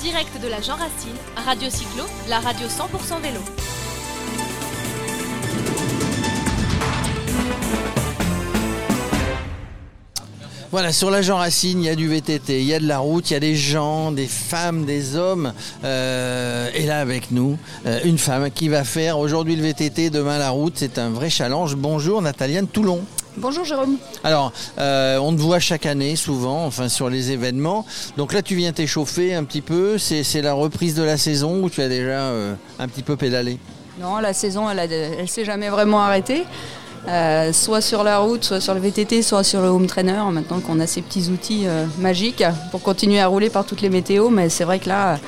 direct de la Jean Racine, Radio Cyclo, la radio 100% vélo. Voilà, sur la Jean Racine, il y a du VTT, il y a de la route, il y a des gens, des femmes, des hommes. Euh, et là, avec nous, euh, une femme qui va faire aujourd'hui le VTT, demain la route. C'est un vrai challenge. Bonjour, Nataliane Toulon. Bonjour Jérôme. Alors, euh, on te voit chaque année, souvent, enfin sur les événements. Donc là, tu viens t'échauffer un petit peu. C'est la reprise de la saison où tu as déjà un petit peu pédalé? Non, la saison, elle ne s'est jamais vraiment arrêtée. Euh, soit sur la route, soit sur le VTT, soit sur le home trainer, maintenant qu'on a ces petits outils euh, magiques pour continuer à rouler par toutes les météos. Mais c'est vrai que là,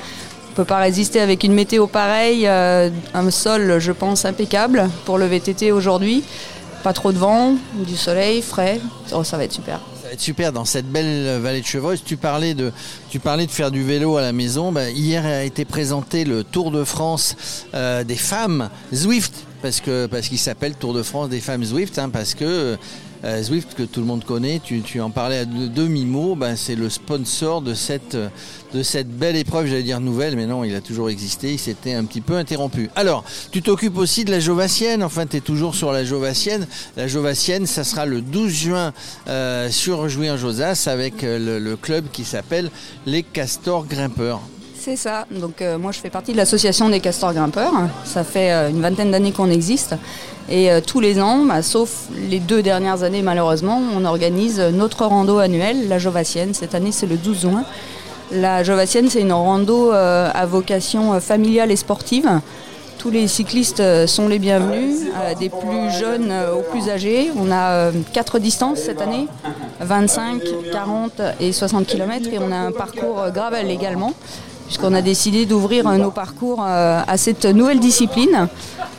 on ne peut pas résister avec une météo pareille, euh, un sol, je pense, impeccable pour le VTT aujourd'hui. Pas trop de vent, du soleil, frais, oh, ça va être super Ça va être super dans cette belle vallée de Chevreuse. Tu parlais de, tu parlais de faire du vélo à la maison. Ben, hier a été présenté le Tour de France des femmes Zwift parce parce qu'il s'appelle Tour de France des femmes Zwift, hein, parce que euh, Zwift que tout le monde connaît, tu, en parlais à demi-mot, ben, c'est le sponsor de cette, belle épreuve, j'allais dire nouvelle, mais non, il a toujours existé, il s'était un petit peu interrompu. Alors, tu t'occupes aussi de la Jovassienne, enfin tu es toujours sur la Jovassienne. La Jovassienne, ça sera le 12 juin euh, sur Jouy-en-Josas avec euh, le club qui s'appelle les Castors Grimpeurs. C'est ça. Donc euh, moi je fais partie de l'association des castors grimpeurs. Ça fait une vingtaine d'années qu'on existe. Et euh, tous les ans, bah, sauf les deux dernières années malheureusement, on organise notre rando annuel, la Jovassienne. Cette année c'est le 12 juin. La Jovassienne c'est une rando à vocation familiale et sportive. Tous les cyclistes sont les bienvenus, des plus jeunes aux plus âgés. On a quatre distances cette année, 25, 40 et 60 km et on a un parcours gravel également puisqu'on a décidé d'ouvrir nos parcours euh, à cette nouvelle discipline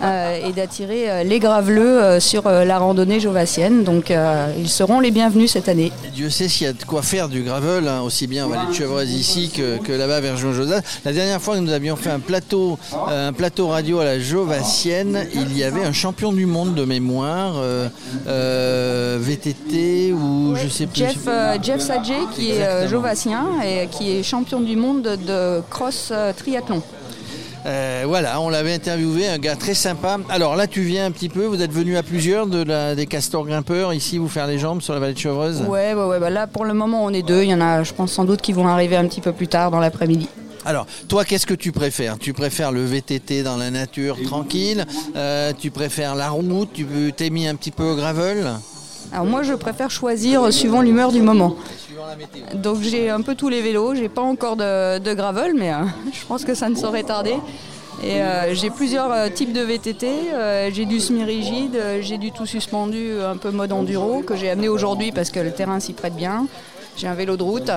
euh, et d'attirer euh, les graveleux sur la randonnée jovassienne. Donc ils seront les bienvenus cette année. Dieu sait s'il y a de quoi faire du gravel, hein, aussi bien en vallée de Chevreuse ici que, là-bas vers Jean Josas. La dernière fois que nous avions fait un plateau, un plateau radio à la Jovassienne, il y avait un champion du monde de mémoire, VTT ou je sais plus. Jeff, Jeff Sadje qui est jovassien et qui est champion du monde de cross euh, triathlon. Euh, voilà, on l'avait interviewé, un gars très sympa. Alors là, tu viens un petit peu, vous êtes venu à plusieurs de la, des castors grimpeurs ici, vous faire les jambes sur la vallée de Chevreuse? Ouais, ouais, ouais bah là pour le moment on est deux. Il y en a, je pense sans doute, qui vont arriver un petit peu plus tard dans l'après-midi. Alors, toi, qu'est-ce que tu préfères? Tu préfères le VTT dans la nature tranquille euh, Tu préfères la route Tu t'es mis un petit peu au gravel? Alors moi, je préfère choisir suivant l'humeur du moment. Donc j'ai un peu tous les vélos, j'ai pas encore de, gravel, mais euh, je pense que ça ne saurait tarder. Et euh, j'ai plusieurs euh, types de VTT. j'ai du semi-rigide, j'ai du tout suspendu, un peu mode enduro, que j'ai amené aujourd'hui parce que le terrain s'y prête bien. J'ai un vélo de route.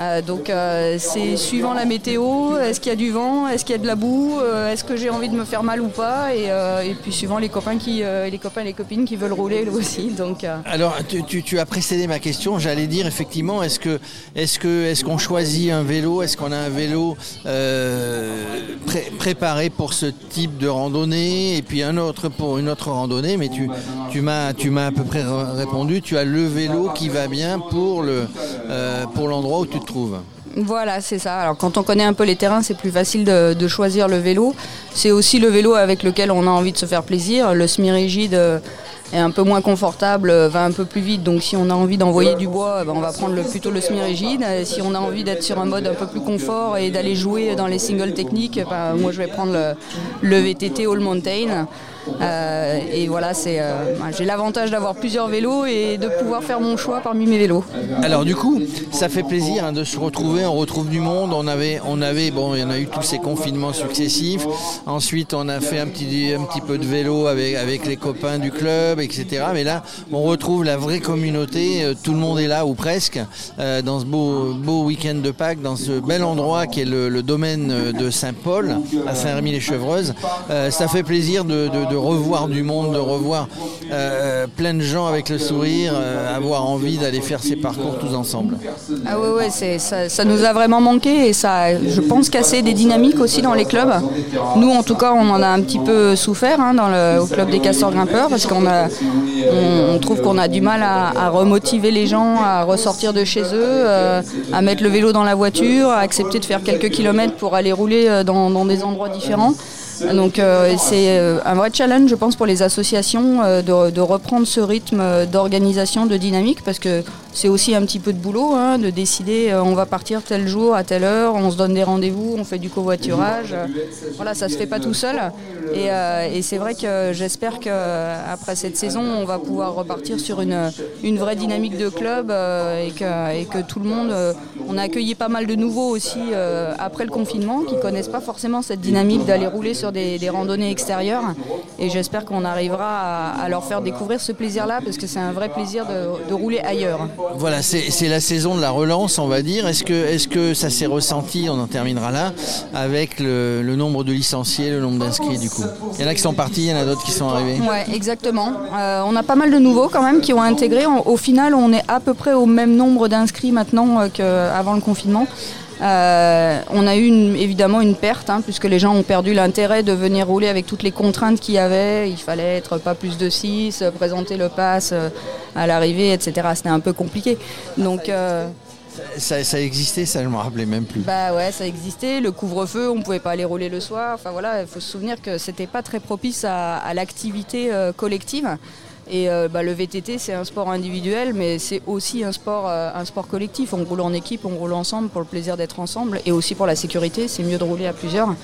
Euh, donc euh, c'est suivant la météo, est-ce qu'il y a du vent, est-ce qu'il y a de la boue, euh, est-ce que j'ai envie de me faire mal ou pas? Et, puis suivant les copains qui les copains et les copines qui veulent rouler aussi. Donc Alors tu, as précédé ma question, j'allais dire effectivement est-ce que est-ce que est-ce qu'on choisit un vélo, est-ce qu'on a un vélo préparé pour ce type de randonnée et puis un autre pour une autre randonnée? Mais tu tu tu m'as à peu près répondu, tu as le vélo qui va bien pour le euh, pour l'endroit où tu te trouves. Voilà, c'est ça. Alors quand on connaît un peu les terrains, c'est plus facile de, choisir le vélo. C'est aussi le vélo avec lequel on a envie de se faire plaisir. Le semi-rigide euh, est un peu moins confortable, euh, va un peu plus vite. Donc si on a envie d'envoyer du bois, ben, on va prendre plutôt le semi-rigide. Si on a envie d'être sur un mode un peu plus confort et d'aller jouer dans les singles techniques, ben, moi je vais prendre le, le VTT All Mountain. Euh, et voilà, c'est, euh, j'ai l'avantage d'avoir plusieurs vélos et de pouvoir faire mon choix parmi mes vélos. Alors du coup, ça fait plaisir hein, de se retrouver. On retrouve du monde. On avait, on avait, bon, il y en a eu tous ces confinements successifs. Ensuite, on a fait un petit, un petit peu de vélo avec, avec les copains du club, etc. Mais là, on retrouve la vraie communauté. Euh, tout le monde est là ou presque dans ce beau, beau week-end de Pâques, dans ce bel endroit qui est le, domaine de Saint-Paul à Saint-Rémy-les-Chevreuses. ça fait plaisir de de revoir du monde, de revoir euh, plein de gens avec le sourire, euh, avoir envie d'aller faire ces parcours tous ensemble. Ah ouais, ouais, ça, nous a vraiment manqué et ça, je pense, casser des dynamiques aussi dans les clubs. Nous, en tout cas, on en a un petit peu souffert hein, dans le, au club des castors grimpeurs parce qu'on a, on, trouve qu'on a du mal à, remotiver les gens à ressortir de chez eux, euh, à mettre le vélo dans la voiture, à accepter de faire quelques kilomètres pour aller rouler dans des endroits différents. Donc euh, c'est euh, un vrai challenge, je pense, pour les associations euh, de, de reprendre ce rythme d'organisation, de dynamique, parce que c'est aussi un petit peu de boulot, hein, de décider euh, on va partir tel jour, à telle heure, on se donne des rendez-vous, on fait du covoiturage. euh, voilà, ça se fait pas tout seul. Et, euh, c'est vrai que j'espère qu'après cette saison, on va pouvoir repartir sur une, une vraie dynamique de club euh, et, que, tout le monde... euh, on a accueilli pas mal de nouveaux aussi euh, après le confinement qui connaissent pas forcément cette dynamique d'aller rouler sur des, randonnées extérieures. Et j'espère qu'on arrivera à, leur faire découvrir ce plaisir-là parce que c'est un vrai plaisir de rouler ailleurs. Voilà, c'est la saison de la relance, on va dire. Est-ce que, ça s'est ressenti, on en terminera là, avec le, nombre de licenciés, le nombre d'inscrits du coup? Il y en a qui sont partis, il y en a d'autres qui sont arrivés. Ouais, exactement. Euh, on a pas mal de nouveaux quand même qui ont intégré. Au final, on est à peu près au même nombre d'inscrits maintenant euh, qu'avant le confinement. Euh, on a eu une- évidemment une perte, hein, puisque les gens ont perdu l'intérêt de venir rouler avec toutes les contraintes qu'il y avait. Il fallait être pas plus de 6, présenter le pass euh, à l'arrivée, etc. C'était un peu compliqué. Donc, euh, Ça, ça existait, ça je me rappelais même plus. bah ouais, ça existait. Le couvre-feu, on pouvait pas aller rouler le soir. Enfin voilà, il faut se souvenir que c'était pas très propice à, à l'activité euh, collective. Et euh, bah, le VTT, c'est un sport individuel, mais c'est aussi un sport, euh, un sport collectif. On roule en équipe, on roule ensemble pour le plaisir d'être ensemble, et aussi pour la sécurité. C'est mieux de rouler à plusieurs.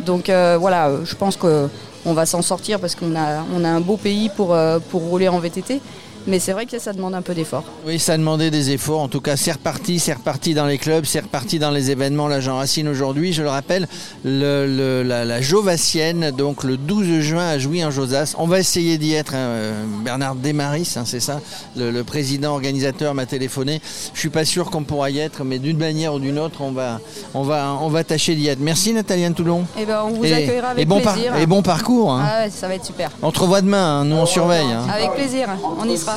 Donc euh, voilà, je pense que on va s'en sortir parce qu'on a, on a un beau pays pour, pour rouler en VTT. Mais c'est vrai que ça demande un peu d'effort. Oui, ça demandait des efforts. En tout cas, c'est reparti, c'est reparti dans les clubs, c'est reparti dans les événements. La Jean Racine aujourd'hui, je le rappelle, le, le- la, la Jovassienne, donc le 12 juin à Jouy en Josas. On va essayer d'y être. hein, euh, Bernard Desmaris, hein, c'est ça, le, le président organisateur m'a téléphoné. Je suis pas sûr qu'on pourra y être, mais d'une manière ou d'une autre, on va, on va, on va tâcher d'y être. Merci Nathalie Toulon. Et ben on vous et, accueillera avec et bon par- plaisir. et bon parcours. hein. Ah ouais, ça va être super. On te revoit demain. Nous on surveille. Avec plaisir, on y sera.